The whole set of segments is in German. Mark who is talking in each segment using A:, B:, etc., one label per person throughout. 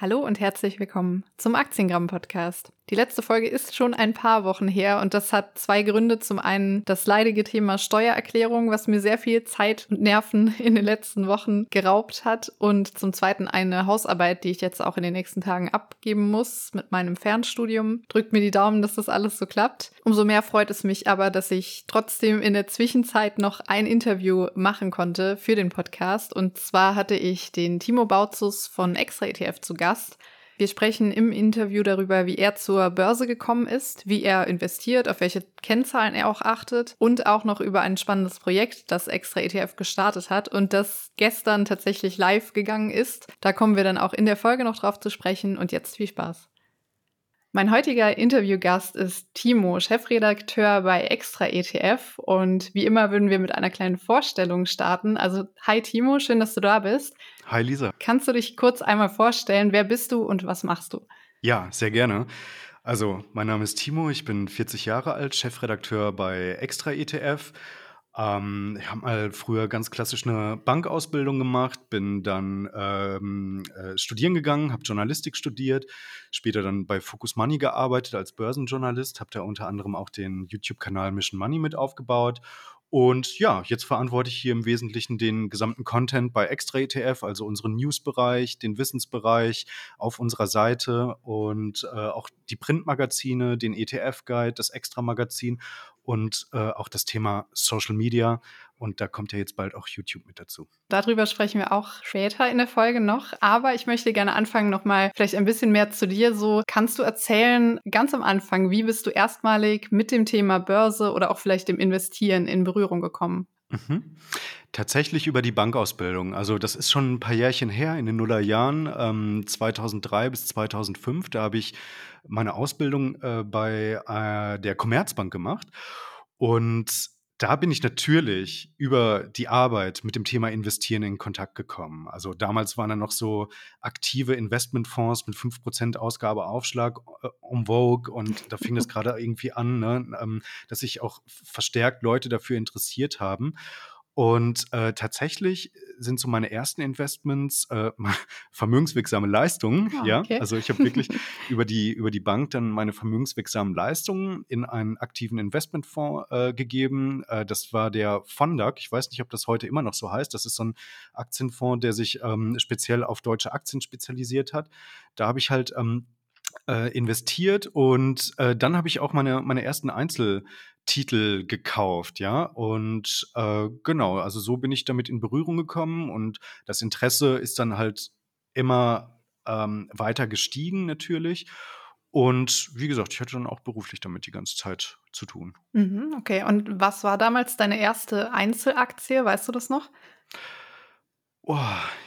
A: Hallo und herzlich willkommen zum Aktiengramm Podcast. Die letzte Folge ist schon ein paar Wochen her und das hat zwei Gründe. Zum einen das leidige Thema Steuererklärung, was mir sehr viel Zeit und Nerven in den letzten Wochen geraubt hat und zum zweiten eine Hausarbeit, die ich jetzt auch in den nächsten Tagen abgeben muss mit meinem Fernstudium. Drückt mir die Daumen, dass das alles so klappt. Umso mehr freut es mich aber, dass ich trotzdem in der Zwischenzeit noch ein Interview machen konnte für den Podcast und zwar hatte ich den Timo Bautzus von Extra ETF zu Gast. Wir sprechen im Interview darüber, wie er zur Börse gekommen ist, wie er investiert, auf welche Kennzahlen er auch achtet und auch noch über ein spannendes Projekt, das Extra ETF gestartet hat und das gestern tatsächlich live gegangen ist. Da kommen wir dann auch in der Folge noch drauf zu sprechen und jetzt viel Spaß. Mein heutiger Interviewgast ist Timo, Chefredakteur bei Extra ETF. Und wie immer würden wir mit einer kleinen Vorstellung starten. Also, hi Timo, schön, dass du da bist.
B: Hi Lisa.
A: Kannst du dich kurz einmal vorstellen? Wer bist du und was machst du?
B: Ja, sehr gerne. Also, mein Name ist Timo, ich bin 40 Jahre alt, Chefredakteur bei Extra ETF ähm, ich habe mal früher ganz klassisch eine Bankausbildung gemacht, bin dann ähm, äh, studieren gegangen, habe Journalistik studiert, später dann bei Focus Money gearbeitet als Börsenjournalist, habe da unter anderem auch den YouTube-Kanal Mission Money mit aufgebaut. Und ja, jetzt verantworte ich hier im Wesentlichen den gesamten Content bei Extra ETF, also unseren News-Bereich, den Wissensbereich auf unserer Seite und äh, auch die Printmagazine, den ETF-Guide, das Extra-Magazin und äh, auch das Thema Social Media. Und da kommt ja jetzt bald auch YouTube mit dazu.
A: Darüber sprechen wir auch später in der Folge noch. Aber ich möchte gerne anfangen, nochmal vielleicht ein bisschen mehr zu dir. So kannst du erzählen, ganz am Anfang, wie bist du erstmalig mit dem Thema Börse oder auch vielleicht dem Investieren in Berührung gekommen?
B: Mhm. Tatsächlich über die Bankausbildung. Also das ist schon ein paar Jährchen her, in den Nullerjahren, ähm, 2003 bis 2005. Da habe ich meine Ausbildung äh, bei äh, der Commerzbank gemacht. Und da bin ich natürlich über die Arbeit mit dem Thema Investieren in Kontakt gekommen. Also damals waren da noch so aktive Investmentfonds mit 5% Ausgabeaufschlag äh, en vogue und da fing das gerade irgendwie an, ne, ähm, dass sich auch verstärkt Leute dafür interessiert haben. Und äh, tatsächlich sind so meine ersten Investments äh, vermögenswirksame Leistungen. Oh, ja, okay. also ich habe wirklich über die über die Bank dann meine vermögenswirksamen Leistungen in einen aktiven Investmentfonds äh, gegeben. Äh, das war der Fondac. Ich weiß nicht, ob das heute immer noch so heißt. Das ist so ein Aktienfonds, der sich ähm, speziell auf deutsche Aktien spezialisiert hat. Da habe ich halt ähm, äh, investiert und äh, dann habe ich auch meine, meine ersten Einzel, Titel gekauft, ja. Und äh, genau, also so bin ich damit in Berührung gekommen und das Interesse ist dann halt immer ähm, weiter gestiegen natürlich. Und wie gesagt, ich hatte dann auch beruflich damit die ganze Zeit zu tun.
A: Mhm, okay, und was war damals deine erste Einzelaktie? Weißt du das noch?
B: Oh,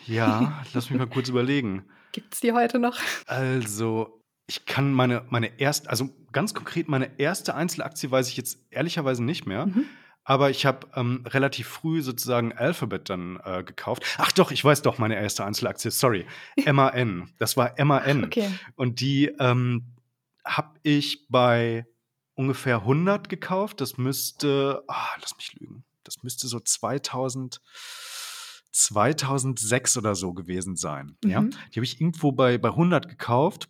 B: ja, lass mich mal kurz überlegen.
A: Gibt es die heute noch?
B: Also, ich kann meine, meine erste, also ganz konkret meine erste Einzelaktie weiß ich jetzt ehrlicherweise nicht mehr. Mhm. Aber ich habe ähm, relativ früh sozusagen Alphabet dann äh, gekauft. Ach doch, ich weiß doch meine erste Einzelaktie. Sorry, MAN. Das war MAN. Okay. Und die ähm, habe ich bei ungefähr 100 gekauft. Das müsste, oh, lass mich lügen. Das müsste so 2000 2006 oder so gewesen sein. Mhm. Ja, die habe ich irgendwo bei bei 100 gekauft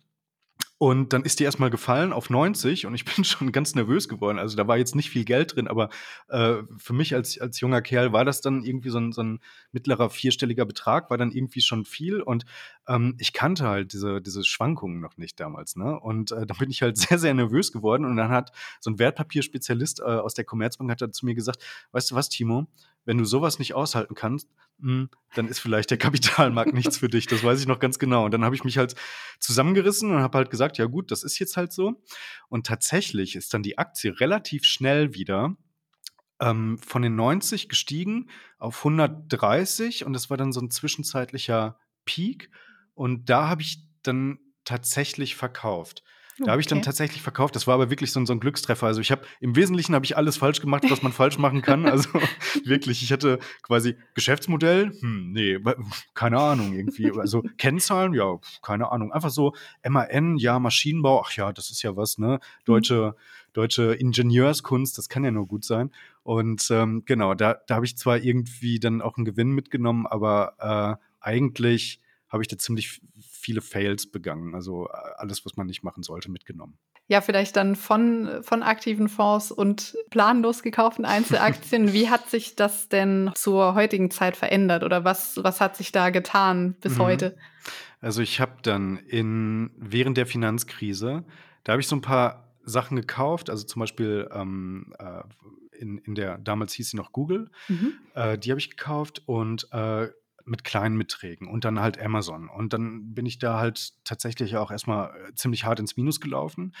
B: und dann ist die erstmal gefallen auf 90 und ich bin schon ganz nervös geworden. Also da war jetzt nicht viel Geld drin, aber äh, für mich als, als junger Kerl war das dann irgendwie so ein, so ein mittlerer vierstelliger Betrag, war dann irgendwie schon viel. Und ähm, ich kannte halt diese, diese Schwankungen noch nicht damals. Ne? Und äh, da bin ich halt sehr, sehr nervös geworden. Und dann hat so ein Wertpapierspezialist äh, aus der Commerzbank hat dann zu mir gesagt, weißt du was, Timo, wenn du sowas nicht aushalten kannst, hm, dann ist vielleicht der Kapitalmarkt nichts für dich. Das weiß ich noch ganz genau. Und dann habe ich mich halt zusammengerissen und habe halt gesagt, ja gut, das ist jetzt halt so. Und tatsächlich ist dann die Aktie relativ schnell wieder ähm, von den 90 gestiegen auf 130 und das war dann so ein zwischenzeitlicher Peak. Und da habe ich dann tatsächlich verkauft. Da habe ich dann tatsächlich verkauft. Das war aber wirklich so ein, so ein Glückstreffer. Also ich habe im Wesentlichen habe ich alles falsch gemacht, was man falsch machen kann. Also wirklich, ich hatte quasi Geschäftsmodell, hm, nee, keine Ahnung irgendwie. Also Kennzahlen, ja, keine Ahnung. Einfach so MAN, ja, Maschinenbau, ach ja, das ist ja was, ne? Deutsche, deutsche Ingenieurskunst, das kann ja nur gut sein. Und ähm, genau, da, da habe ich zwar irgendwie dann auch einen Gewinn mitgenommen, aber äh, eigentlich habe ich da ziemlich viele Fails begangen. Also äh, alles, was man nicht machen sollte, mitgenommen.
A: Ja, vielleicht dann von, von aktiven Fonds und planlos gekauften Einzelaktien. Wie hat sich das denn zur heutigen Zeit verändert oder was, was hat sich da getan bis mhm. heute?
B: Also ich habe dann in, während der Finanzkrise, da habe ich so ein paar Sachen gekauft, also zum Beispiel ähm, äh, in, in der, damals hieß sie noch Google, mhm. äh, die habe ich gekauft und äh, mit kleinen Beträgen und dann halt Amazon. Und dann bin ich da halt tatsächlich auch erstmal äh, ziemlich hart ins Minus gelaufen.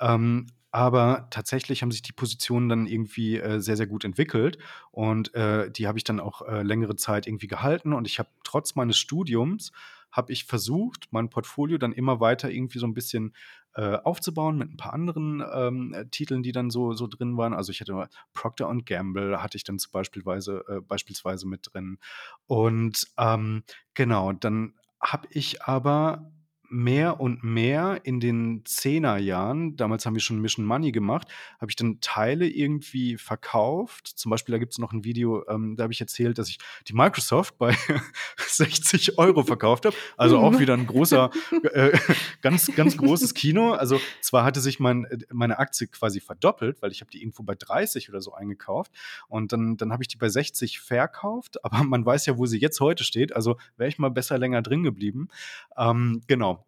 B: Ähm, aber tatsächlich haben sich die Positionen dann irgendwie äh, sehr, sehr gut entwickelt und äh, die habe ich dann auch äh, längere Zeit irgendwie gehalten und ich habe trotz meines Studiums habe ich versucht, mein Portfolio dann immer weiter irgendwie so ein bisschen äh, aufzubauen mit ein paar anderen ähm, äh, Titeln, die dann so, so drin waren. Also ich hatte Procter Gamble, hatte ich dann zum Beispiel äh, beispielsweise mit drin. Und ähm, genau, dann habe ich aber mehr und mehr in den Zehnerjahren, damals haben wir schon Mission Money gemacht, habe ich dann Teile irgendwie verkauft. Zum Beispiel, da gibt es noch ein Video, ähm, da habe ich erzählt, dass ich die Microsoft bei 60 Euro verkauft habe. Also auch wieder ein großer, äh, ganz, ganz großes Kino. Also zwar hatte sich mein, meine Aktie quasi verdoppelt, weil ich habe die irgendwo bei 30 oder so eingekauft und dann, dann habe ich die bei 60 verkauft, aber man weiß ja, wo sie jetzt heute steht. Also wäre ich mal besser länger drin geblieben. Ähm, genau.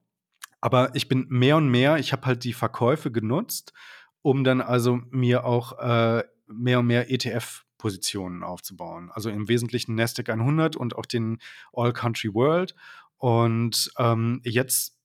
B: Aber ich bin mehr und mehr, ich habe halt die Verkäufe genutzt, um dann also mir auch äh, mehr und mehr ETF-Positionen aufzubauen. Also im Wesentlichen Nasdaq 100 und auch den All Country World. Und ähm, jetzt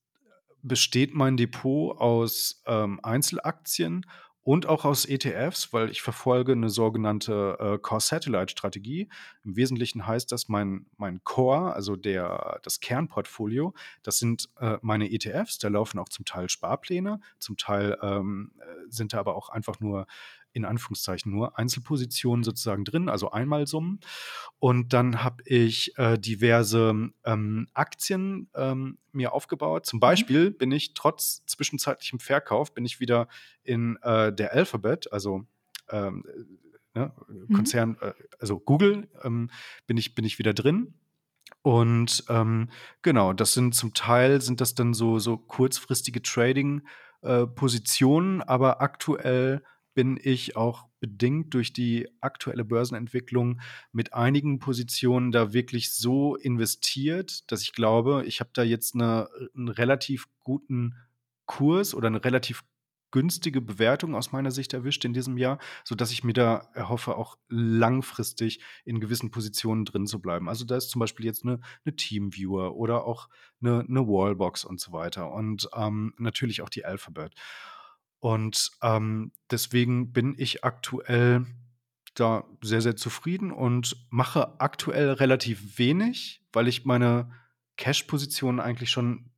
B: besteht mein Depot aus ähm, Einzelaktien und auch aus ETFs, weil ich verfolge eine sogenannte äh, Core-Satellite-Strategie. Im Wesentlichen heißt das, mein, mein Core, also der, das Kernportfolio, das sind äh, meine ETFs, da laufen auch zum Teil Sparpläne, zum Teil ähm, äh, sind da aber auch einfach nur in Anführungszeichen nur Einzelpositionen sozusagen drin, also Einmalsummen. Und dann habe ich äh, diverse ähm, Aktien ähm, mir aufgebaut. Zum mhm. Beispiel bin ich trotz zwischenzeitlichem Verkauf, bin ich wieder in äh, der Alphabet, also ähm, äh, ne, mhm. Konzern, äh, also Google, ähm, bin, ich, bin ich wieder drin. Und ähm, genau, das sind zum Teil sind das dann so, so kurzfristige Trading-Positionen, äh, aber aktuell bin ich auch bedingt durch die aktuelle Börsenentwicklung mit einigen Positionen da wirklich so investiert, dass ich glaube, ich habe da jetzt eine, einen relativ guten Kurs oder eine relativ günstige Bewertung aus meiner Sicht erwischt in diesem Jahr, sodass ich mir da erhoffe, auch langfristig in gewissen Positionen drin zu bleiben. Also da ist zum Beispiel jetzt eine, eine Teamviewer oder auch eine, eine Wallbox und so weiter und ähm, natürlich auch die Alphabet. Und ähm, deswegen bin ich aktuell da sehr, sehr zufrieden und mache aktuell relativ wenig, weil ich meine Cash-Position eigentlich schon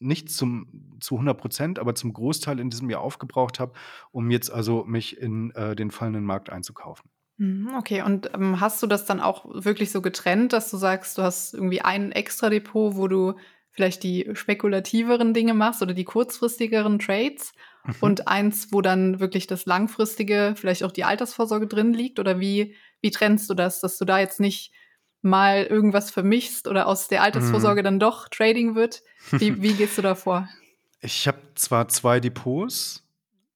B: nicht zum, zu 100 Prozent, aber zum Großteil in diesem Jahr aufgebraucht habe, um jetzt also mich in äh, den fallenden Markt einzukaufen.
A: Mhm, okay, und ähm, hast du das dann auch wirklich so getrennt, dass du sagst, du hast irgendwie ein extra Depot, wo du vielleicht die spekulativeren Dinge machst oder die kurzfristigeren Trades mhm. und eins, wo dann wirklich das langfristige, vielleicht auch die Altersvorsorge drin liegt? Oder wie, wie trennst du das, dass du da jetzt nicht mal irgendwas vermischst oder aus der Altersvorsorge mhm. dann doch Trading wird? Wie, wie gehst du da vor?
B: Ich habe zwar zwei Depots,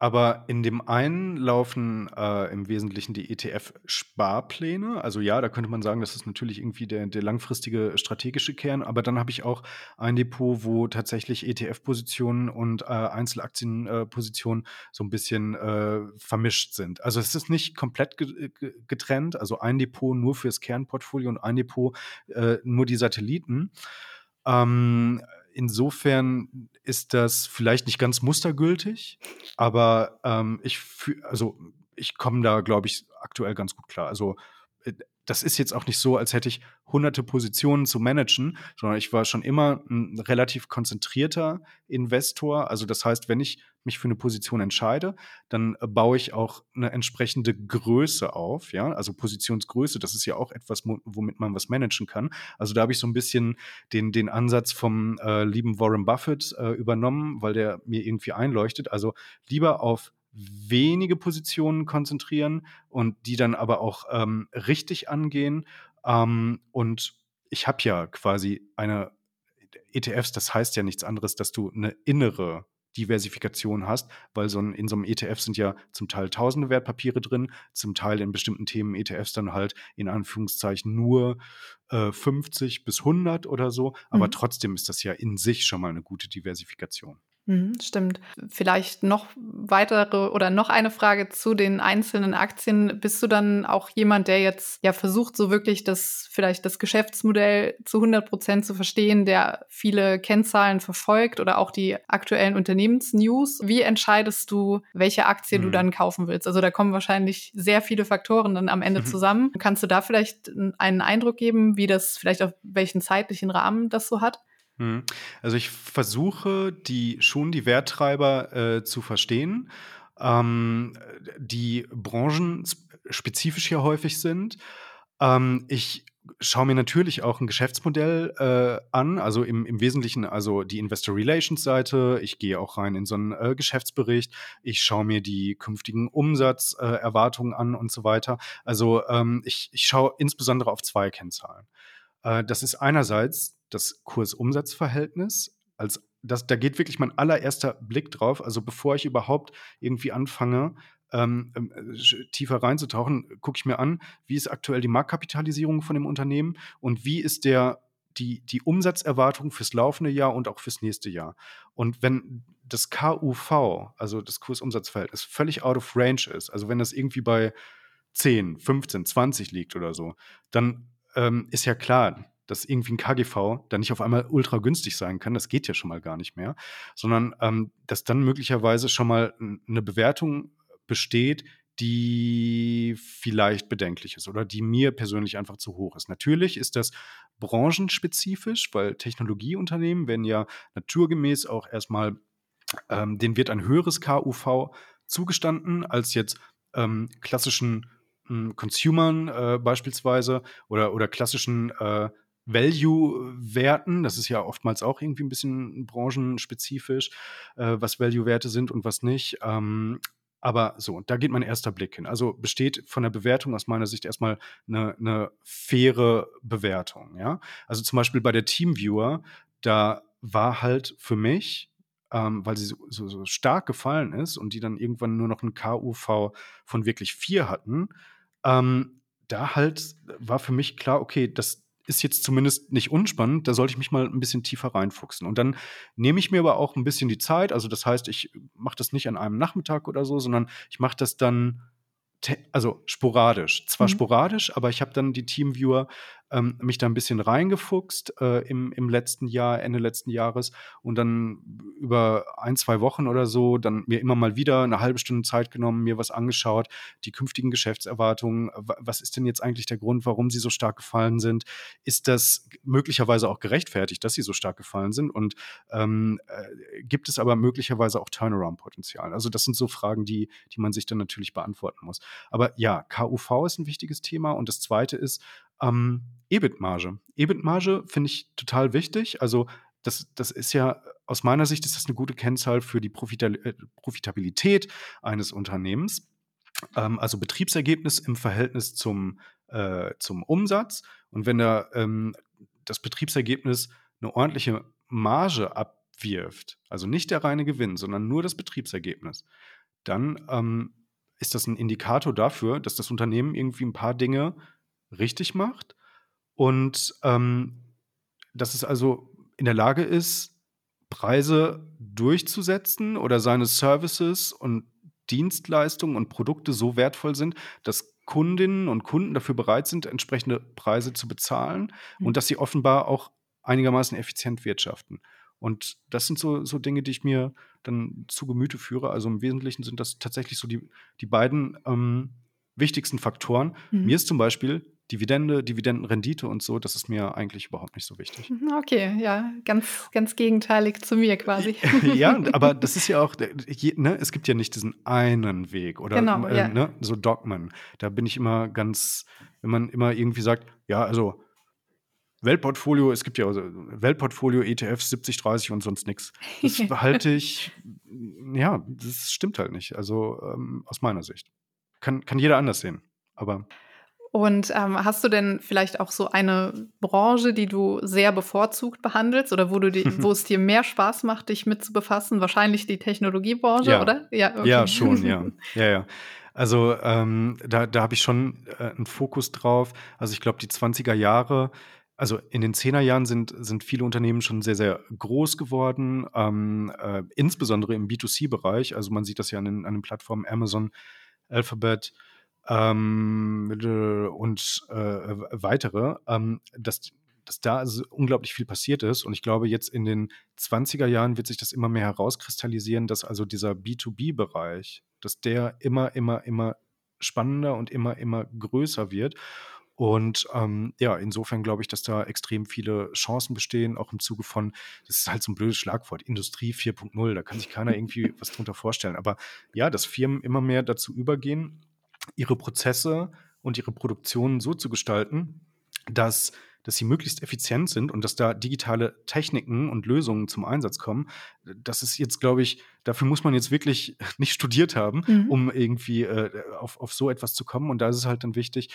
B: aber in dem einen laufen äh, im Wesentlichen die ETF-Sparpläne. Also ja, da könnte man sagen, das ist natürlich irgendwie der, der langfristige strategische Kern. Aber dann habe ich auch ein Depot, wo tatsächlich ETF-Positionen und äh, Einzelaktienpositionen äh, so ein bisschen äh, vermischt sind. Also es ist nicht komplett ge getrennt. Also ein Depot nur fürs Kernportfolio und ein Depot äh, nur die Satelliten. Ähm, insofern ist das vielleicht nicht ganz mustergültig, aber ähm, ich also ich komme da, glaube ich, aktuell ganz gut klar. Also äh, das ist jetzt auch nicht so, als hätte ich hunderte Positionen zu managen, sondern ich war schon immer ein relativ konzentrierter Investor. Also das heißt, wenn ich mich für eine Position entscheide, dann äh, baue ich auch eine entsprechende Größe auf. Ja, also Positionsgröße, das ist ja auch etwas, womit man was managen kann. Also da habe ich so ein bisschen den, den Ansatz vom äh, lieben Warren Buffett äh, übernommen, weil der mir irgendwie einleuchtet. Also lieber auf wenige Positionen konzentrieren und die dann aber auch ähm, richtig angehen. Ähm, und ich habe ja quasi eine ETFs, das heißt ja nichts anderes, dass du eine innere Diversifikation hast, weil so ein, in so einem ETF sind ja zum Teil tausende Wertpapiere drin, zum Teil in bestimmten Themen ETFs dann halt in Anführungszeichen nur äh, 50 bis 100 oder so, aber mhm. trotzdem ist das ja in sich schon mal eine gute Diversifikation.
A: Mhm, stimmt. Vielleicht noch weitere oder noch eine Frage zu den einzelnen Aktien. Bist du dann auch jemand, der jetzt ja versucht, so wirklich das vielleicht das Geschäftsmodell zu 100 Prozent zu verstehen, der viele Kennzahlen verfolgt oder auch die aktuellen Unternehmensnews? Wie entscheidest du, welche Aktie mhm. du dann kaufen willst? Also da kommen wahrscheinlich sehr viele Faktoren dann am Ende mhm. zusammen. Kannst du da vielleicht einen Eindruck geben, wie das vielleicht auf welchen zeitlichen Rahmen das so hat?
B: Mhm. Also, ich versuche, die schon die Werttreiber, äh, zu verstehen, ähm, die branchenspezifisch hier häufig sind. Ähm, ich schaue mir natürlich auch ein Geschäftsmodell, äh, an, also im im Wesentlichen also die Investor Relations Seite. Ich gehe auch rein in so einen äh, Geschäftsbericht. Ich schaue mir die künftigen Umsatzerwartungen äh, an und so weiter. Also, ähm, ich ich schaue insbesondere auf zwei Kennzahlen. Äh, das ist einerseits das Kurs-Umsatz-Verhältnis. Als das, da geht wirklich mein allererster Blick drauf. Also bevor ich überhaupt irgendwie anfange, ähm, äh, tiefer reinzutauchen, gucke ich mir an, wie ist aktuell die Marktkapitalisierung von dem Unternehmen und wie ist der, die, die Umsatzerwartung fürs laufende Jahr und auch fürs nächste Jahr. Und wenn das KUV, also das Kursumsatzverhältnis, völlig out of range ist, also wenn das irgendwie bei 10, 15, 20 liegt oder so, dann ähm, ist ja klar, dass irgendwie ein KGV dann nicht auf einmal ultra günstig sein kann, das geht ja schon mal gar nicht mehr, sondern ähm, dass dann möglicherweise schon mal eine Bewertung besteht, die vielleicht bedenklich ist oder die mir persönlich einfach zu hoch ist. Natürlich ist das branchenspezifisch, weil Technologieunternehmen werden ja naturgemäß auch erstmal, ähm, denen wird ein höheres KUV zugestanden als jetzt ähm, klassischen hm, Consumern äh, beispielsweise oder, oder klassischen äh, Value-Werten. Das ist ja oftmals auch irgendwie ein bisschen branchenspezifisch, äh, was Value-Werte sind und was nicht. Ähm, aber so, da geht mein erster Blick hin. Also besteht von der Bewertung aus meiner Sicht erstmal eine, eine faire Bewertung. Ja? Also zum Beispiel bei der Teamviewer, da war halt für mich, ähm, weil sie so, so, so, stark gefallen ist und die dann irgendwann nur noch ein KUV von wirklich vier hatten, ähm, da halt war für mich klar, okay, das, ist jetzt zumindest nicht unspannend, da sollte ich mich mal ein bisschen tiefer reinfuchsen. Und dann nehme ich mir aber auch ein bisschen die Zeit, also das heißt, ich mache das nicht an einem Nachmittag oder so, sondern ich mache das dann also sporadisch. Zwar mhm. sporadisch, aber ich habe dann die Teamviewer ähm, mich da ein bisschen reingefuchst äh, im, im letzten Jahr, Ende letzten Jahres und dann über ein, zwei Wochen oder so dann mir immer mal wieder eine halbe Stunde Zeit genommen, mir was angeschaut, die künftigen Geschäftserwartungen, was ist denn jetzt eigentlich der Grund, warum sie so stark gefallen sind? Ist das möglicherweise auch gerechtfertigt, dass sie so stark gefallen sind? Und ähm, äh, gibt es aber möglicherweise auch Turnaround-Potenzial? Also das sind so Fragen, die, die man sich dann natürlich beantworten muss. Aber ja, KUV ist ein wichtiges Thema und das zweite ist, ähm, EBIT-Marge. EBIT-Marge finde ich total wichtig. Also das, das ist ja aus meiner Sicht ist das eine gute Kennzahl für die äh, Profitabilität eines Unternehmens. Ähm, also Betriebsergebnis im Verhältnis zum, äh, zum Umsatz. Und wenn da ähm, das Betriebsergebnis eine ordentliche Marge abwirft, also nicht der reine Gewinn, sondern nur das Betriebsergebnis, dann ähm, ist das ein Indikator dafür, dass das Unternehmen irgendwie ein paar Dinge richtig macht und ähm, dass es also in der Lage ist, Preise durchzusetzen oder seine Services und Dienstleistungen und Produkte so wertvoll sind, dass Kundinnen und Kunden dafür bereit sind, entsprechende Preise zu bezahlen mhm. und dass sie offenbar auch einigermaßen effizient wirtschaften. Und das sind so, so Dinge, die ich mir dann zu Gemüte führe. Also im Wesentlichen sind das tatsächlich so die, die beiden ähm, wichtigsten Faktoren. Mhm. Mir ist zum Beispiel Dividende, Dividendenrendite und so, das ist mir eigentlich überhaupt nicht so wichtig.
A: Mhm, okay, ja, ganz, ganz gegenteilig zu mir quasi.
B: ja, aber das ist ja auch, ne, es gibt ja nicht diesen einen Weg oder genau, äh, ja. ne, so Dogmen. Da bin ich immer ganz, wenn man immer irgendwie sagt, ja, also Weltportfolio, es gibt ja also Weltportfolio, ETFs 70, 30 und sonst nichts. Das halte ich, ja, das stimmt halt nicht. Also ähm, aus meiner Sicht. Kann, kann jeder anders sehen. Aber
A: Und ähm, hast du denn vielleicht auch so eine Branche, die du sehr bevorzugt behandelst oder wo, du die, wo es dir mehr Spaß macht, dich mit zu befassen? Wahrscheinlich die Technologiebranche,
B: Ja,
A: oder?
B: Ja, okay. ja schon, ja. ja, ja. Also ähm, da, da habe ich schon äh, einen Fokus drauf. Also ich glaube, die 20er Jahre, also in den 10er Jahren sind, sind viele Unternehmen schon sehr, sehr groß geworden, ähm, äh, insbesondere im B2C-Bereich. Also man sieht das ja an den, an den Plattformen Amazon, Alphabet, ähm, und äh, weitere, ähm, dass, dass da also unglaublich viel passiert ist. Und ich glaube, jetzt in den 20er Jahren wird sich das immer mehr herauskristallisieren, dass also dieser B2B-Bereich, dass der immer, immer, immer spannender und immer, immer größer wird. Und ähm, ja, insofern glaube ich, dass da extrem viele Chancen bestehen, auch im Zuge von, das ist halt so ein blödes Schlagwort, Industrie 4.0, da kann sich keiner irgendwie was drunter vorstellen. Aber ja, dass Firmen immer mehr dazu übergehen, ihre Prozesse und ihre Produktion so zu gestalten, dass, dass sie möglichst effizient sind und dass da digitale Techniken und Lösungen zum Einsatz kommen. Das ist jetzt, glaube ich, dafür muss man jetzt wirklich nicht studiert haben, mhm. um irgendwie äh, auf, auf so etwas zu kommen. Und da ist es halt dann wichtig,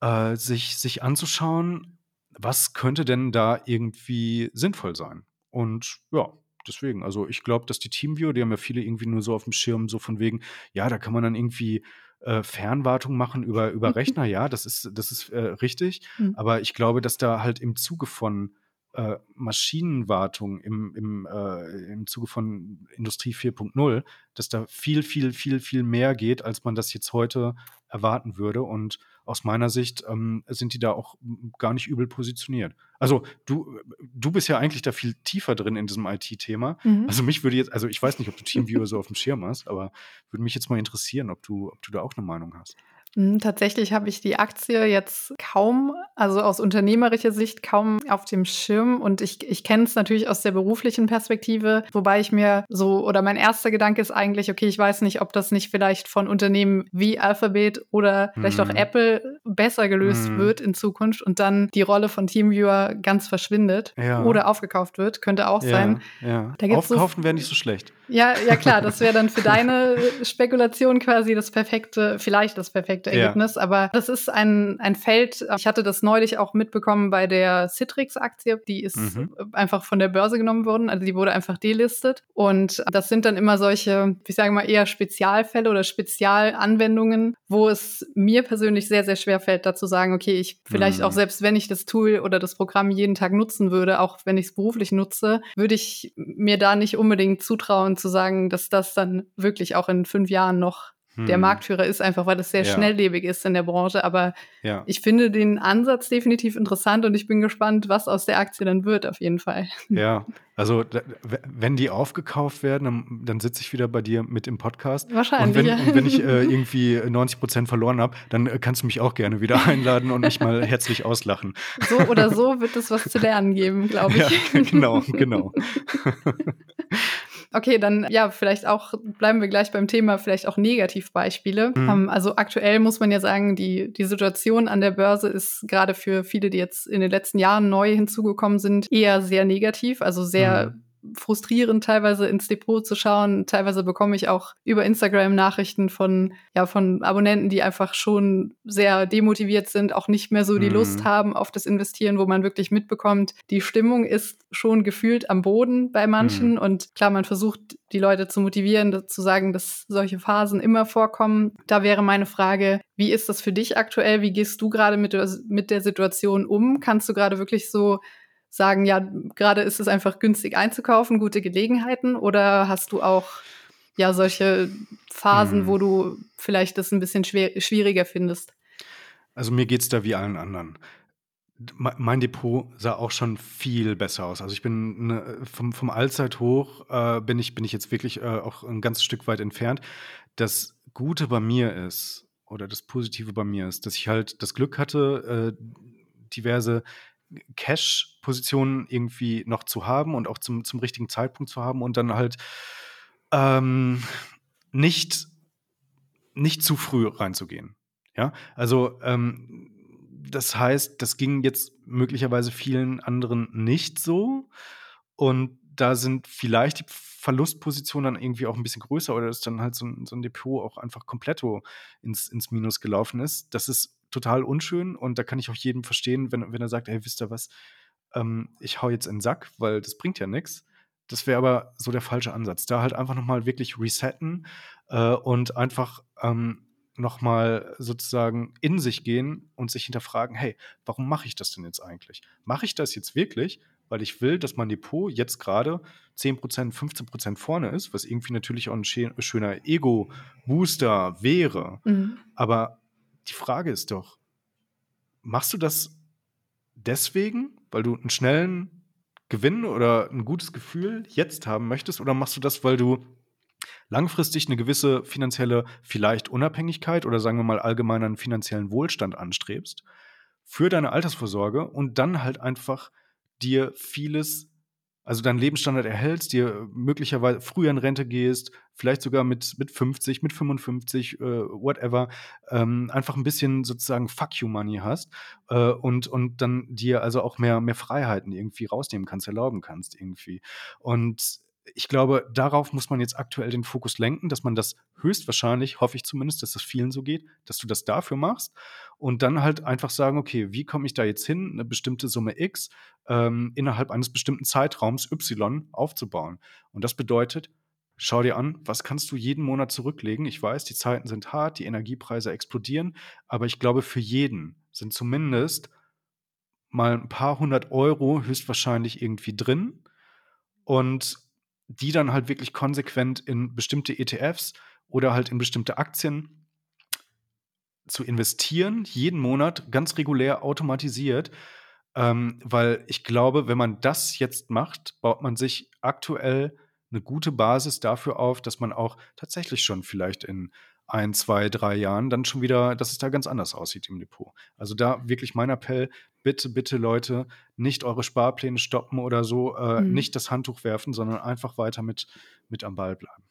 B: äh, sich, sich anzuschauen, was könnte denn da irgendwie sinnvoll sein. Und ja, deswegen, also ich glaube, dass die Teamviewer, die haben ja viele irgendwie nur so auf dem Schirm, so von wegen, ja, da kann man dann irgendwie äh, Fernwartung machen über, über Rechner, ja, das ist, das ist äh, richtig. Mhm. Aber ich glaube, dass da halt im Zuge von äh, Maschinenwartung, im, im, äh, im Zuge von Industrie 4.0, dass da viel, viel, viel, viel mehr geht, als man das jetzt heute erwarten würde. Und aus meiner Sicht ähm, sind die da auch gar nicht übel positioniert. Also du, du bist ja eigentlich da viel tiefer drin in diesem IT-Thema. Mhm. Also mich würde jetzt, also ich weiß nicht, ob du TeamViewer so auf dem Schirm hast, aber würde mich jetzt mal interessieren, ob du, ob du da auch eine Meinung hast.
A: Hm, tatsächlich habe ich die Aktie jetzt kaum, also aus unternehmerischer Sicht kaum auf dem Schirm und ich, ich kenne es natürlich aus der beruflichen Perspektive, wobei ich mir so, oder mein erster Gedanke ist eigentlich, okay, ich weiß nicht, ob das nicht vielleicht von Unternehmen wie Alphabet oder vielleicht mhm. auch Apple besser gelöst mhm. wird in Zukunft und dann die Rolle von Teamviewer ganz verschwindet ja. oder aufgekauft wird, könnte auch
B: ja,
A: sein.
B: Ja. Aufkaufen so, wäre nicht so schlecht.
A: Ja, ja klar, das wäre dann für deine Spekulation quasi das perfekte, vielleicht das perfekte Ergebnis. Ja. Aber das ist ein, ein Feld. Ich hatte das neulich auch mitbekommen bei der Citrix-Aktie. Die ist mhm. einfach von der Börse genommen worden. Also die wurde einfach delistet. Und das sind dann immer solche, ich sage mal, eher Spezialfälle oder Spezialanwendungen, wo es mir persönlich sehr, sehr schwer fällt, dazu sagen, okay, ich vielleicht mhm. auch selbst wenn ich das Tool oder das Programm jeden Tag nutzen würde, auch wenn ich es beruflich nutze, würde ich mir da nicht unbedingt zutrauen zu sagen, dass das dann wirklich auch in fünf Jahren noch der hm. Marktführer ist, einfach weil es sehr ja. schnelllebig ist in der Branche. Aber ja. ich finde den Ansatz definitiv interessant und ich bin gespannt, was aus der Aktie dann wird, auf jeden Fall.
B: Ja, also wenn die aufgekauft werden, dann, dann sitze ich wieder bei dir mit im Podcast.
A: Wahrscheinlich.
B: Und wenn, ja. und wenn ich äh, irgendwie 90 Prozent verloren habe, dann äh, kannst du mich auch gerne wieder einladen und mich mal herzlich auslachen.
A: So oder so wird es was zu lernen geben, glaube ich.
B: Ja, genau, genau.
A: Okay, dann ja, vielleicht auch bleiben wir gleich beim Thema, vielleicht auch Negativbeispiele. Mhm. Ähm, also aktuell muss man ja sagen, die, die Situation an der Börse ist gerade für viele, die jetzt in den letzten Jahren neu hinzugekommen sind, eher sehr negativ, also sehr mhm frustrierend, teilweise ins Depot zu schauen. Teilweise bekomme ich auch über Instagram Nachrichten von, ja, von Abonnenten, die einfach schon sehr demotiviert sind, auch nicht mehr so die mhm. Lust haben auf das Investieren, wo man wirklich mitbekommt, die Stimmung ist schon gefühlt am Boden bei manchen. Mhm. Und klar, man versucht, die Leute zu motivieren, zu sagen, dass solche Phasen immer vorkommen. Da wäre meine Frage, wie ist das für dich aktuell? Wie gehst du gerade mit, mit der Situation um? Kannst du gerade wirklich so sagen, ja, gerade ist es einfach günstig einzukaufen, gute Gelegenheiten? Oder hast du auch ja solche Phasen, hm. wo du vielleicht das ein bisschen schwer, schwieriger findest?
B: Also mir geht es da wie allen anderen. Mein Depot sah auch schon viel besser aus. Also ich bin ne, vom, vom Allzeithoch äh, bin ich bin ich jetzt wirklich äh, auch ein ganzes Stück weit entfernt. Das Gute bei mir ist oder das Positive bei mir ist, dass ich halt das Glück hatte, äh, diverse Cash-Positionen irgendwie noch zu haben und auch zum, zum richtigen Zeitpunkt zu haben und dann halt ähm, nicht, nicht zu früh reinzugehen. Ja, also ähm, das heißt, das ging jetzt möglicherweise vielen anderen nicht so. Und da sind vielleicht die Verlustpositionen dann irgendwie auch ein bisschen größer oder dass dann halt so ein, so ein Depot auch einfach komplett ins, ins Minus gelaufen ist. Das ist total unschön und da kann ich auch jedem verstehen, wenn, wenn er sagt, hey, wisst ihr was, ähm, ich hau jetzt in den Sack, weil das bringt ja nichts. Das wäre aber so der falsche Ansatz. Da halt einfach nochmal wirklich resetten äh, und einfach ähm, nochmal sozusagen in sich gehen und sich hinterfragen, hey, warum mache ich das denn jetzt eigentlich? Mache ich das jetzt wirklich, weil ich will, dass mein Depot jetzt gerade 10%, 15% vorne ist, was irgendwie natürlich auch ein schöner Ego-Booster wäre. Mhm. Aber die Frage ist doch, machst du das deswegen, weil du einen schnellen Gewinn oder ein gutes Gefühl jetzt haben möchtest, oder machst du das, weil du langfristig eine gewisse finanzielle vielleicht Unabhängigkeit oder sagen wir mal allgemeinen finanziellen Wohlstand anstrebst für deine Altersvorsorge und dann halt einfach dir vieles, also deinen Lebensstandard erhältst, dir möglicherweise früher in Rente gehst, vielleicht sogar mit, mit 50, mit 55, äh, whatever, ähm, einfach ein bisschen sozusagen Fuck you Money hast äh, und, und dann dir also auch mehr, mehr Freiheiten irgendwie rausnehmen kannst, erlauben kannst irgendwie. Und ich glaube, darauf muss man jetzt aktuell den Fokus lenken, dass man das höchstwahrscheinlich, hoffe ich zumindest, dass das vielen so geht, dass du das dafür machst und dann halt einfach sagen, okay, wie komme ich da jetzt hin, eine bestimmte Summe X ähm, innerhalb eines bestimmten Zeitraums Y aufzubauen. Und das bedeutet, schau dir an, was kannst du jeden Monat zurücklegen. Ich weiß, die Zeiten sind hart, die Energiepreise explodieren, aber ich glaube, für jeden sind zumindest mal ein paar hundert Euro höchstwahrscheinlich irgendwie drin. Und die dann halt wirklich konsequent in bestimmte ETFs oder halt in bestimmte Aktien zu investieren, jeden Monat ganz regulär automatisiert. Ähm, weil ich glaube, wenn man das jetzt macht, baut man sich aktuell eine gute Basis dafür auf, dass man auch tatsächlich schon vielleicht in ein, zwei, drei Jahren dann schon wieder, dass es da ganz anders aussieht im Depot. Also da wirklich mein Appell, bitte, bitte Leute, nicht eure Sparpläne stoppen oder so, äh, mhm. nicht das Handtuch werfen, sondern einfach weiter mit, mit am Ball bleiben.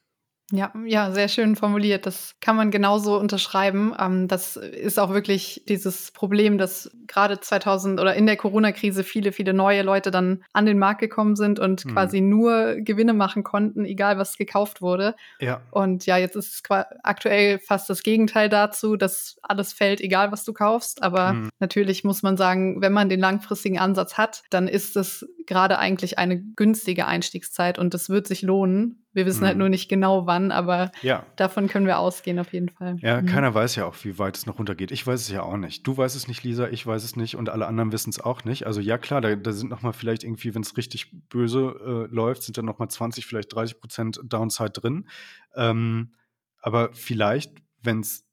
A: Ja, ja, sehr schön formuliert. Das kann man genauso unterschreiben. Ähm, das ist auch wirklich dieses Problem, dass gerade 2000 oder in der Corona-Krise viele, viele neue Leute dann an den Markt gekommen sind und hm. quasi nur Gewinne machen konnten, egal was gekauft wurde. Ja. Und ja, jetzt ist es aktuell fast das Gegenteil dazu, dass alles fällt, egal was du kaufst. Aber hm. natürlich muss man sagen, wenn man den langfristigen Ansatz hat, dann ist es gerade eigentlich eine günstige Einstiegszeit und das wird sich lohnen, wir wissen halt mhm. halt nur nicht genau wann, aber ja. davon können wir ausgehen auf jeden Fall.
B: Ja, mhm. keiner weiß ja auch, wie weit es noch runtergeht. Ich weiß es ja auch nicht. Du weißt es nicht, Lisa, ich weiß es nicht und alle anderen wissen es auch nicht. Also ja, klar, da, da sind noch mal vielleicht irgendwie, wenn es richtig böse äh, läuft, sind da noch mal 20, vielleicht 30 Prozent Downside drin. Ähm, aber vielleicht, wenn es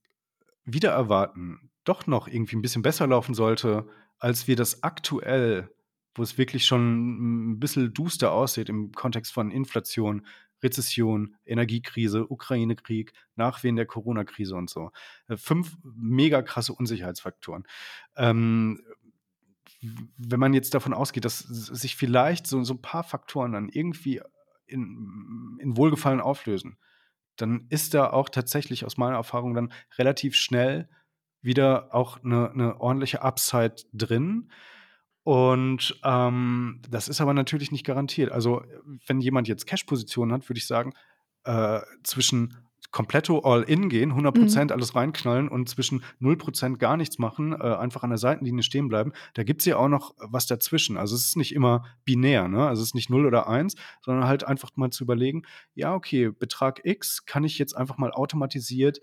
B: wieder erwarten, doch noch irgendwie ein bisschen besser laufen sollte, als wir das aktuell wo es wirklich schon ein bisschen duster aussieht im Kontext von Inflation, Rezession, Energiekrise, Ukraine-Krieg, Nachwehen der Corona-Krise und so. Äh, fünf mega krasse Unsicherheitsfaktoren. Ähm, wenn man jetzt davon ausgeht, dass sich vielleicht so, so ein paar Faktoren dann irgendwie in, in Wohlgefallen auflösen, dann ist da auch tatsächlich aus meiner Erfahrung dann relativ schnell wieder auch eine, eine ordentliche Upside drin. Und ähm, das ist aber natürlich nicht garantiert. Also, wenn jemand jetzt Cash-Positionen hat, würde ich sagen, äh, zwischen kompletto All-In gehen, 100% mhm. alles reinknallen und zwischen 0% gar nichts machen, äh, einfach an der Seitenlinie stehen bleiben, da gibt es ja auch noch was dazwischen. Also es ist nicht immer binär, ne? also es ist nicht 0 oder 1, sondern halt einfach mal zu überlegen, ja, okay, Betrag X kann ich jetzt einfach mal automatisiert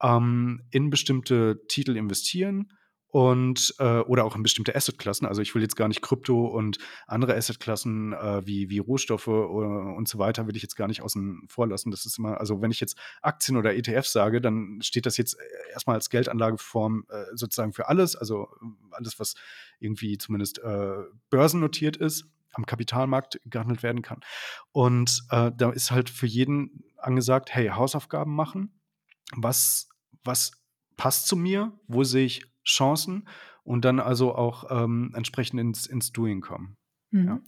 B: ähm, in bestimmte Titel investieren und äh, oder auch in bestimmte Assetklassen. Also ich will jetzt gar nicht Krypto und andere Assetklassen äh, wie, wie Rohstoffe oder, und so weiter will ich jetzt gar nicht außen vor lassen. Das ist immer, also wenn ich jetzt Aktien oder ETFs sage, dann steht das jetzt äh, erstmal als Geldanlageform äh, sozusagen für alles, also alles, was irgendwie zumindest äh, börsennotiert ist am Kapitalmarkt gehandelt werden kann. Und äh, da ist halt für jeden angesagt, hey, Hausaufgaben machen. Was, was passt zu mir? Wo sehe ich Chancen und dann also auch ähm, entsprechend ins, ins Doing kommen.
A: Mhm. Ja.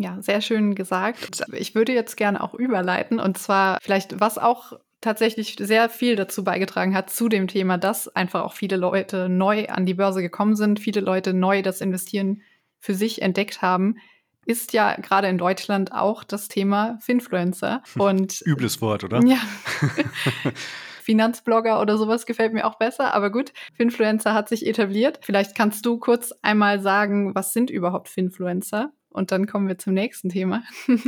A: Ja, sehr schön gesagt. Ich würde jetzt gerne auch überleiten und zwar vielleicht, was auch tatsächlich sehr viel dazu beigetragen hat zu dem Thema, dass einfach auch viele Leute neu an die Börse gekommen sind, viele Leute neu das Investieren für sich entdeckt haben, ist ja gerade in Deutschland auch das Thema Finfluencer.
B: Und übles Wort, oder?
A: Ja. Finanzblogger oder sowas gefällt mir auch besser. Aber gut, Finfluencer hat sich etabliert. Vielleicht kannst du kurz einmal sagen, was sind überhaupt Finfluencer? Und dann kommen wir zum nächsten Thema.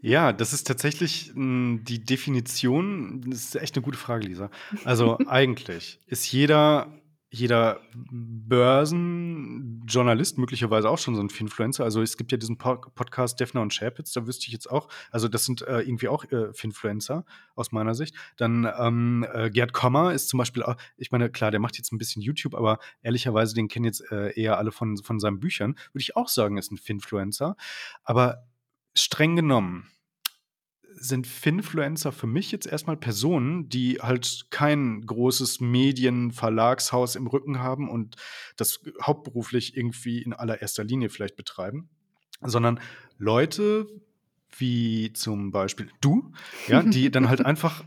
B: ja, das ist tatsächlich mh, die Definition. Das ist echt eine gute Frage, Lisa. Also eigentlich ist jeder jeder Börsenjournalist möglicherweise auch schon so ein Finfluencer. Also es gibt ja diesen Podcast Defner und Schäpitz, da wüsste ich jetzt auch, also das sind äh, irgendwie auch äh, Finfluencer aus meiner Sicht. Dann ähm, äh, Gerd Kommer ist zum Beispiel auch, ich meine, klar, der macht jetzt ein bisschen YouTube, aber ehrlicherweise, den kennen jetzt äh, eher alle von, von seinen Büchern. Würde ich auch sagen, ist ein Finfluencer. Aber streng genommen, sind Finfluencer für mich jetzt erstmal Personen, die halt kein großes Medienverlagshaus im Rücken haben und das hauptberuflich irgendwie in allererster Linie vielleicht betreiben, sondern Leute wie zum Beispiel du, ja, die dann halt einfach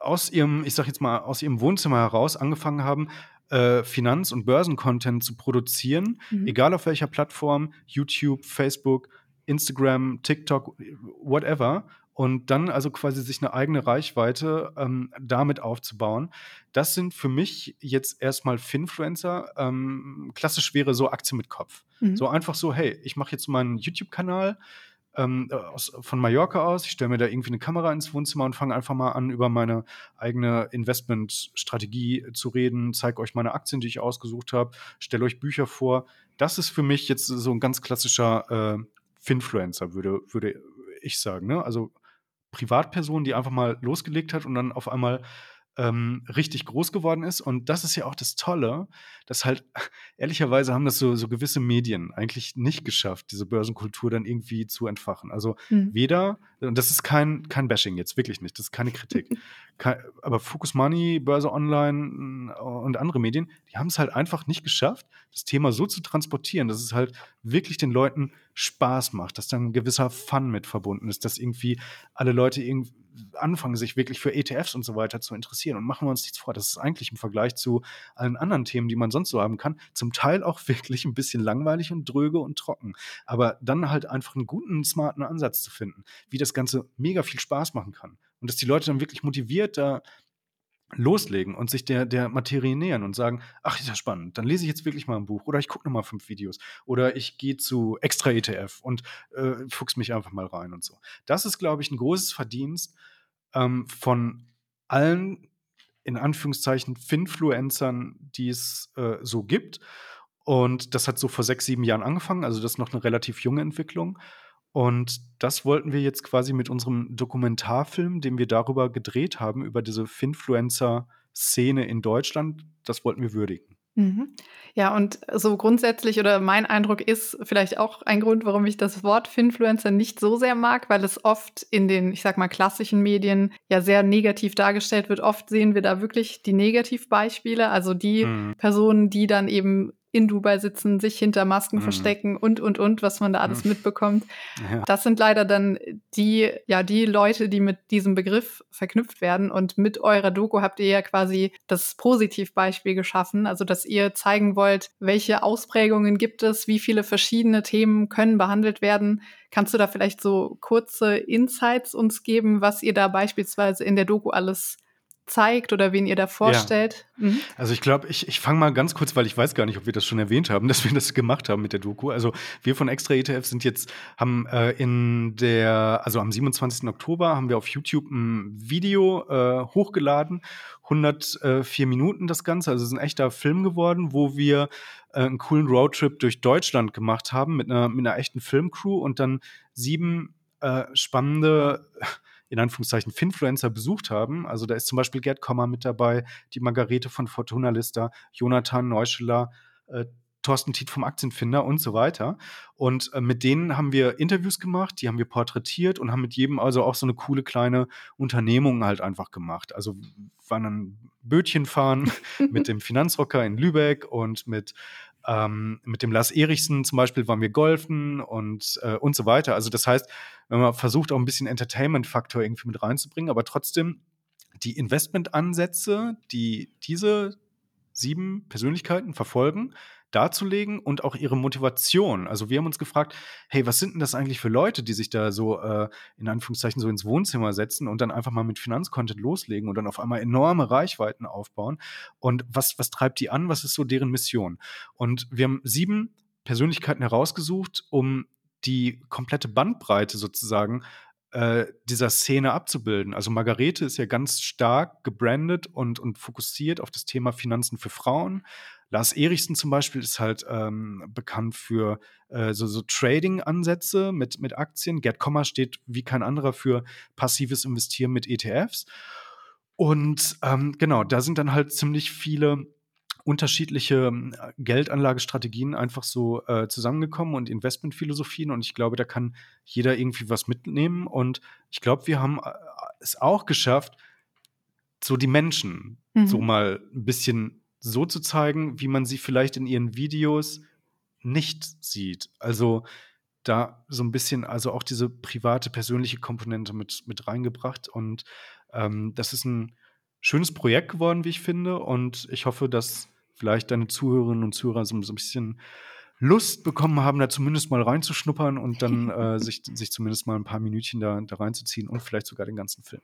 B: aus ihrem, ich sag jetzt mal, aus ihrem Wohnzimmer heraus angefangen haben, äh, Finanz- und Börsencontent zu produzieren, mhm. egal auf welcher Plattform, YouTube, Facebook, Instagram, TikTok, whatever, und dann also quasi sich eine eigene Reichweite ähm, damit aufzubauen. Das sind für mich jetzt erstmal Finfluencer. Ähm, klassisch wäre so Aktie mit Kopf. Mhm. So einfach so, hey, ich mache jetzt meinen YouTube-Kanal ähm, aus, von Mallorca aus. Ich stelle mir da irgendwie eine Kamera ins Wohnzimmer und fange einfach mal an, über meine eigene Investmentstrategie zu reden, zeige euch meine Aktien, die ich ausgesucht habe, stelle euch Bücher vor. Das ist für mich jetzt so ein ganz klassischer äh, Finfluencer, würde, würde ich sagen. Ne? Also Privatperson, die einfach mal losgelegt hat und dann auf einmal ähm, richtig groß geworden ist. Und das ist ja auch das Tolle, dass halt, ehrlicherweise haben das so, so gewisse Medien eigentlich nicht geschafft, diese Börsenkultur dann irgendwie zu entfachen. Also mhm. weder, und das ist kein, kein Bashing jetzt, wirklich nicht, das ist keine Kritik. aber Focus Money, Börse Online äh, und andere Medien, die haben es halt einfach nicht geschafft, das Thema so zu transportieren, dass es halt wirklich den Leuten Spaß macht, dass dann ein gewisser Fun mit verbunden ist, dass irgendwie alle Leute irgendwie anfangen, sich wirklich für ETFs und so weiter zu interessieren. Und machen wir uns nichts vor, das ist eigentlich im Vergleich zu allen anderen Themen, die man sonst so haben kann, zum Teil auch wirklich ein bisschen langweilig und dröge und trocken. Aber dann halt einfach einen guten, smarten Ansatz zu finden, wie das Ganze mega viel Spaß machen kann. Und dass die Leute dann wirklich motiviert da loslegen und sich der, der Materie nähern und sagen, ach, ist ja spannend, dann lese ich jetzt wirklich mal ein Buch oder ich gucke nochmal fünf Videos oder ich gehe zu extra ETF und äh, fuchs mich einfach mal rein und so. Das ist, glaube ich, ein großes Verdienst ähm, von allen, in Anführungszeichen, Finfluencern, die es äh, so gibt. Und das hat so vor sechs, sieben Jahren angefangen, also das ist noch eine relativ junge Entwicklung. Und das wollten wir jetzt quasi mit unserem Dokumentarfilm, den wir darüber gedreht haben, über diese Finfluencer-Szene in Deutschland, das wollten wir würdigen.
A: Mhm. Ja, und so grundsätzlich oder mein Eindruck ist vielleicht auch ein Grund, warum ich das Wort Finfluencer nicht so sehr mag, weil es oft in den, ich sag mal, klassischen Medien ja sehr negativ dargestellt wird. Oft sehen wir da wirklich die Negativbeispiele, also die mhm. Personen, die dann eben in Dubai sitzen, sich hinter Masken mhm. verstecken und, und, und, was man da alles mhm. mitbekommt. Ja. Das sind leider dann die, ja, die Leute, die mit diesem Begriff verknüpft werden. Und mit eurer Doku habt ihr ja quasi das Positivbeispiel geschaffen, also dass ihr zeigen wollt, welche Ausprägungen gibt es, wie viele verschiedene Themen können behandelt werden. Kannst du da vielleicht so kurze Insights uns geben, was ihr da beispielsweise in der Doku alles zeigt oder wen ihr da vorstellt.
B: Ja. Mhm. Also ich glaube, ich, ich fange mal ganz kurz, weil ich weiß gar nicht, ob wir das schon erwähnt haben, dass wir das gemacht haben mit der Doku. Also wir von Extra ETF sind jetzt, haben äh, in der, also am 27. Oktober haben wir auf YouTube ein Video äh, hochgeladen, 104 Minuten das Ganze, also es ist ein echter Film geworden, wo wir äh, einen coolen Roadtrip durch Deutschland gemacht haben mit einer, mit einer echten Filmcrew und dann sieben äh, spannende in Anführungszeichen Finfluencer besucht haben. Also da ist zum Beispiel Gerd Kommer mit dabei, die Margarete von Fortuna Lista, Jonathan Neuscheler, äh, Thorsten Tiet vom Aktienfinder und so weiter. Und äh, mit denen haben wir Interviews gemacht, die haben wir porträtiert und haben mit jedem also auch so eine coole kleine Unternehmung halt einfach gemacht. Also waren dann Bötchen fahren mit dem Finanzrocker in Lübeck und mit ähm, mit dem Lars Erichsen zum Beispiel waren wir golfen und, äh, und so weiter. Also das heißt, wenn man versucht, auch ein bisschen Entertainment-Faktor irgendwie mit reinzubringen, aber trotzdem die Investmentansätze, die diese sieben Persönlichkeiten verfolgen, darzulegen und auch ihre Motivation. Also wir haben uns gefragt, hey, was sind denn das eigentlich für Leute, die sich da so äh, in Anführungszeichen so ins Wohnzimmer setzen und dann einfach mal mit Finanzcontent loslegen und dann auf einmal enorme Reichweiten aufbauen? Und was, was treibt die an? Was ist so deren Mission? Und wir haben sieben Persönlichkeiten herausgesucht, um die komplette Bandbreite sozusagen äh, dieser Szene abzubilden. Also Margarete ist ja ganz stark gebrandet und, und fokussiert auf das Thema Finanzen für Frauen. Lars Erichsen zum Beispiel ist halt ähm, bekannt für äh, so, so Trading-Ansätze mit, mit Aktien. Gerd Kommer steht wie kein anderer für passives Investieren mit ETFs. Und ähm, genau, da sind dann halt ziemlich viele unterschiedliche ähm, Geldanlagestrategien einfach so äh, zusammengekommen und Investmentphilosophien. Und ich glaube, da kann jeder irgendwie was mitnehmen. Und ich glaube, wir haben äh, es auch geschafft, so die Menschen mhm. so mal ein bisschen so zu zeigen, wie man sie vielleicht in ihren Videos nicht sieht. Also da so ein bisschen, also auch diese private, persönliche Komponente mit, mit reingebracht. Und ähm, das ist ein schönes Projekt geworden, wie ich finde. Und ich hoffe, dass vielleicht deine Zuhörerinnen und Zuhörer so, so ein bisschen Lust bekommen haben, da zumindest mal reinzuschnuppern und dann äh, sich, sich zumindest mal ein paar Minütchen da, da reinzuziehen und vielleicht sogar den ganzen Film.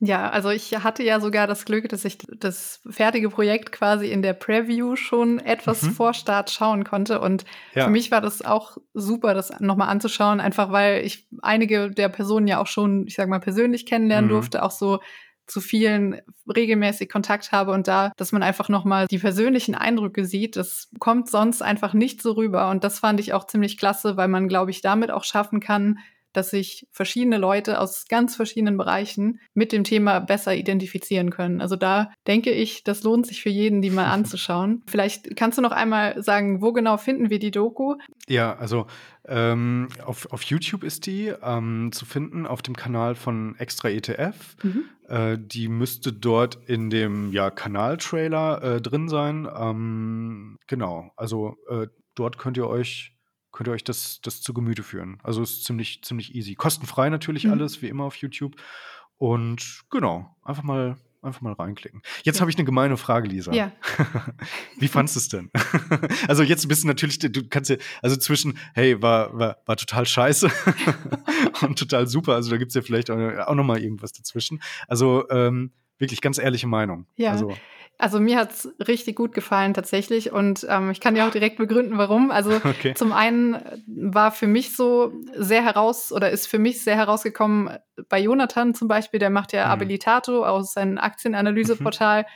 A: Ja, also ich hatte ja sogar das Glück, dass ich das fertige Projekt quasi in der Preview schon etwas mhm. vor Start schauen konnte. Und ja. für mich war das auch super, das nochmal anzuschauen, einfach weil ich einige der Personen ja auch schon, ich sag mal, persönlich kennenlernen mhm. durfte, auch so zu vielen regelmäßig Kontakt habe und da, dass man einfach nochmal die persönlichen Eindrücke sieht, das kommt sonst einfach nicht so rüber. Und das fand ich auch ziemlich klasse, weil man, glaube ich, damit auch schaffen kann, dass sich verschiedene Leute aus ganz verschiedenen Bereichen mit dem Thema besser identifizieren können. Also da denke ich, das lohnt sich für jeden, die mal anzuschauen. Vielleicht kannst du noch einmal sagen, wo genau finden wir die Doku?
B: Ja, also ähm, auf, auf YouTube ist die ähm, zu finden, auf dem Kanal von Extra ETF. Mhm. Äh, die müsste dort in dem ja, Kanaltrailer äh, drin sein. Ähm, genau, also äh, dort könnt ihr euch könnt ihr euch das, das zu Gemüte führen. Also ist ziemlich, ziemlich easy. Kostenfrei natürlich mhm. alles, wie immer auf YouTube. Und genau, einfach mal, einfach mal reinklicken. Jetzt ja. habe ich eine gemeine Frage, Lisa.
A: Ja.
B: wie fandest du es denn? also jetzt bist du natürlich, du kannst ja, also zwischen, hey, war, war, war total scheiße und total super. Also da gibt es ja vielleicht auch, auch noch mal irgendwas dazwischen. Also ähm, wirklich ganz ehrliche Meinung.
A: Ja.
B: Also,
A: also mir hat's richtig gut gefallen tatsächlich und ähm, ich kann dir auch direkt begründen, warum. Also okay. zum einen war für mich so sehr heraus oder ist für mich sehr herausgekommen bei Jonathan zum Beispiel, der macht ja mhm. Abilitato aus seinem Aktienanalyseportal. Mhm.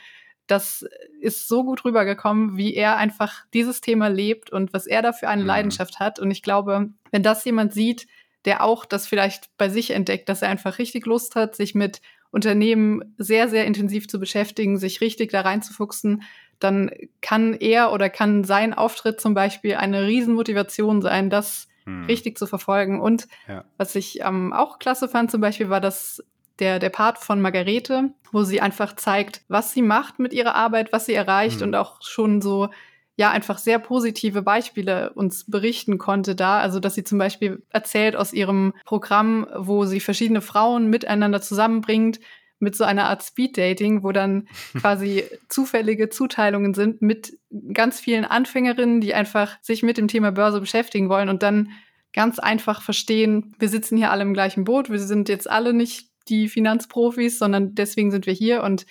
A: Das ist so gut rübergekommen, wie er einfach dieses Thema lebt und was er da für eine mhm. Leidenschaft hat. Und ich glaube, wenn das jemand sieht, der auch das vielleicht bei sich entdeckt, dass er einfach richtig Lust hat, sich mit Unternehmen sehr, sehr intensiv zu beschäftigen, sich richtig da reinzufuchsen, dann kann er oder kann sein Auftritt zum Beispiel eine Riesenmotivation sein, das hm. richtig zu verfolgen. Und ja. was ich ähm, auch klasse fand zum Beispiel, war das der, der Part von Margarete, wo sie einfach zeigt, was sie macht mit ihrer Arbeit, was sie erreicht hm. und auch schon so ja einfach sehr positive Beispiele uns berichten konnte da. Also dass sie zum Beispiel erzählt aus ihrem Programm, wo sie verschiedene Frauen miteinander zusammenbringt mit so einer Art Speed-Dating, wo dann quasi zufällige Zuteilungen sind mit ganz vielen Anfängerinnen, die einfach sich mit dem Thema Börse beschäftigen wollen und dann ganz einfach verstehen, wir sitzen hier alle im gleichen Boot, wir sind jetzt alle nicht die Finanzprofis, sondern deswegen sind wir hier und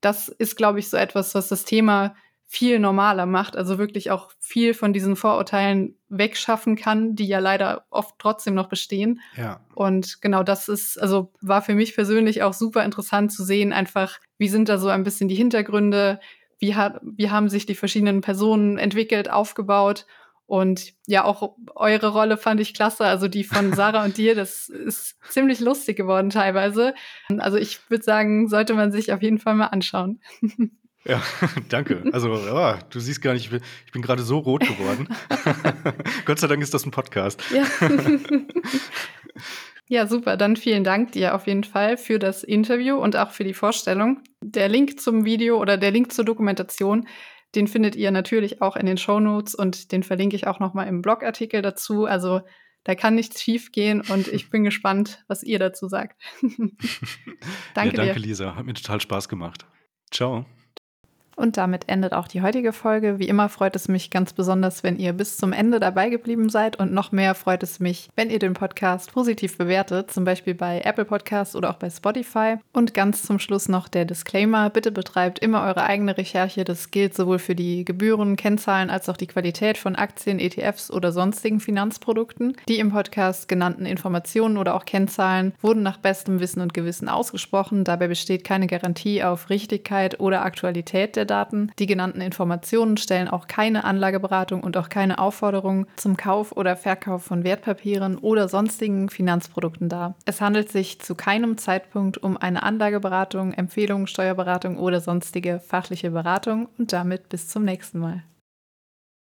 A: das ist, glaube ich, so etwas, was das Thema viel normaler macht, also wirklich auch viel von diesen Vorurteilen wegschaffen kann, die ja leider oft trotzdem noch bestehen.
B: Ja.
A: Und genau das ist, also war für mich persönlich auch super interessant zu sehen, einfach, wie sind da so ein bisschen die Hintergründe, wie, hat, wie haben sich die verschiedenen Personen entwickelt, aufgebaut. Und ja, auch eure Rolle fand ich klasse. Also die von Sarah und dir, das ist ziemlich lustig geworden teilweise. Also ich würde sagen, sollte man sich auf jeden Fall mal anschauen.
B: Ja, danke. Also, oh, du siehst gar nicht, ich bin, gerade so rot geworden. Gott sei Dank ist das ein Podcast.
A: Ja. ja, super. Dann vielen Dank dir auf jeden Fall für das Interview und auch für die Vorstellung. Der Link zum Video oder der Link zur Dokumentation, den findet ihr natürlich auch in den Show Notes und den verlinke ich auch nochmal im Blogartikel dazu. Also da kann nichts schief gehen und ich bin gespannt, was ihr dazu sagt.
B: danke ja, danke, dir. Lisa. Hat mir total Spaß gemacht. Ciao.
A: Und damit endet auch die heutige Folge. Wie immer freut es mich ganz besonders, wenn ihr bis zum Ende dabei geblieben seid. Und noch mehr freut es mich, wenn ihr den Podcast positiv bewertet, zum Beispiel bei Apple Podcasts oder auch bei Spotify. Und ganz zum Schluss noch der Disclaimer. Bitte betreibt immer eure eigene Recherche. Das gilt sowohl für die Gebühren, Kennzahlen als auch die Qualität von Aktien, ETFs oder sonstigen Finanzprodukten. Die im Podcast genannten Informationen oder auch Kennzahlen wurden nach bestem Wissen und Gewissen ausgesprochen. Dabei besteht keine Garantie auf Richtigkeit oder Aktualität der Daten. Die genannten Informationen stellen auch keine Anlageberatung und auch keine Aufforderung zum Kauf oder Verkauf von Wertpapieren oder sonstigen Finanzprodukten dar. Es handelt sich zu keinem Zeitpunkt um eine Anlageberatung, Empfehlung, Steuerberatung oder sonstige fachliche Beratung und damit bis zum nächsten Mal.